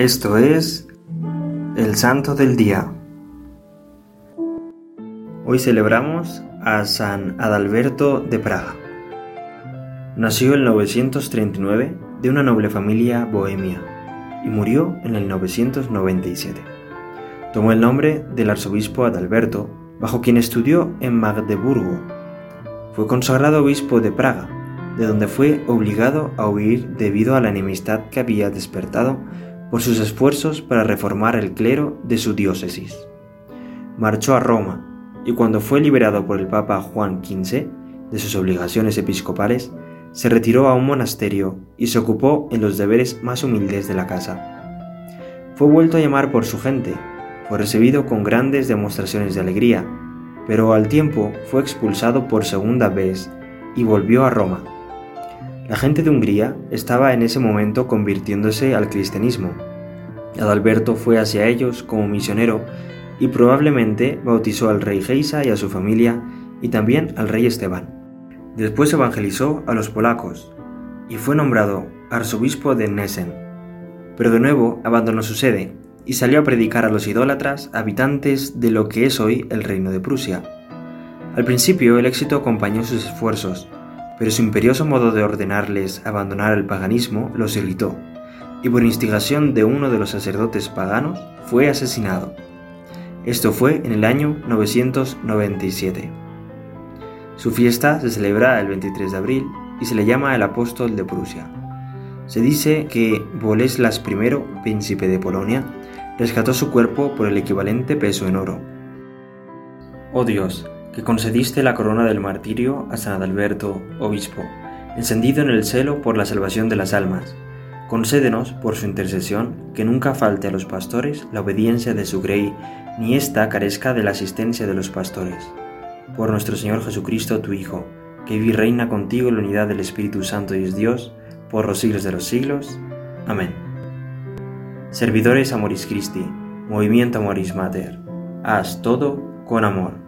Esto es el Santo del Día. Hoy celebramos a San Adalberto de Praga. Nació en 939 de una noble familia bohemia y murió en el 997. Tomó el nombre del arzobispo Adalberto, bajo quien estudió en Magdeburgo. Fue consagrado obispo de Praga, de donde fue obligado a huir debido a la enemistad que había despertado por sus esfuerzos para reformar el clero de su diócesis. Marchó a Roma y cuando fue liberado por el Papa Juan XV de sus obligaciones episcopales, se retiró a un monasterio y se ocupó en los deberes más humildes de la casa. Fue vuelto a llamar por su gente, fue recibido con grandes demostraciones de alegría, pero al tiempo fue expulsado por segunda vez y volvió a Roma. La gente de Hungría estaba en ese momento convirtiéndose al cristianismo. Adalberto fue hacia ellos como misionero y probablemente bautizó al rey Geisa y a su familia y también al rey Esteban. Después evangelizó a los polacos y fue nombrado arzobispo de Nessen. Pero de nuevo abandonó su sede y salió a predicar a los idólatras habitantes de lo que es hoy el reino de Prusia. Al principio el éxito acompañó sus esfuerzos, pero su imperioso modo de ordenarles abandonar el paganismo los irritó, y por instigación de uno de los sacerdotes paganos fue asesinado. Esto fue en el año 997. Su fiesta se celebra el 23 de abril y se le llama el apóstol de Prusia. Se dice que Boleslas I, príncipe de Polonia, rescató su cuerpo por el equivalente peso en oro. Oh Dios, que concediste la corona del martirio a San Adalberto, obispo, encendido en el celo por la salvación de las almas, concédenos, por su intercesión, que nunca falte a los pastores la obediencia de su grey, ni ésta carezca de la asistencia de los pastores. Por nuestro Señor Jesucristo, tu Hijo, que vive y reina contigo en la unidad del Espíritu Santo y es Dios, por los siglos de los siglos. Amén. Servidores Amoris Christi, Movimiento Amoris Mater, haz todo con amor.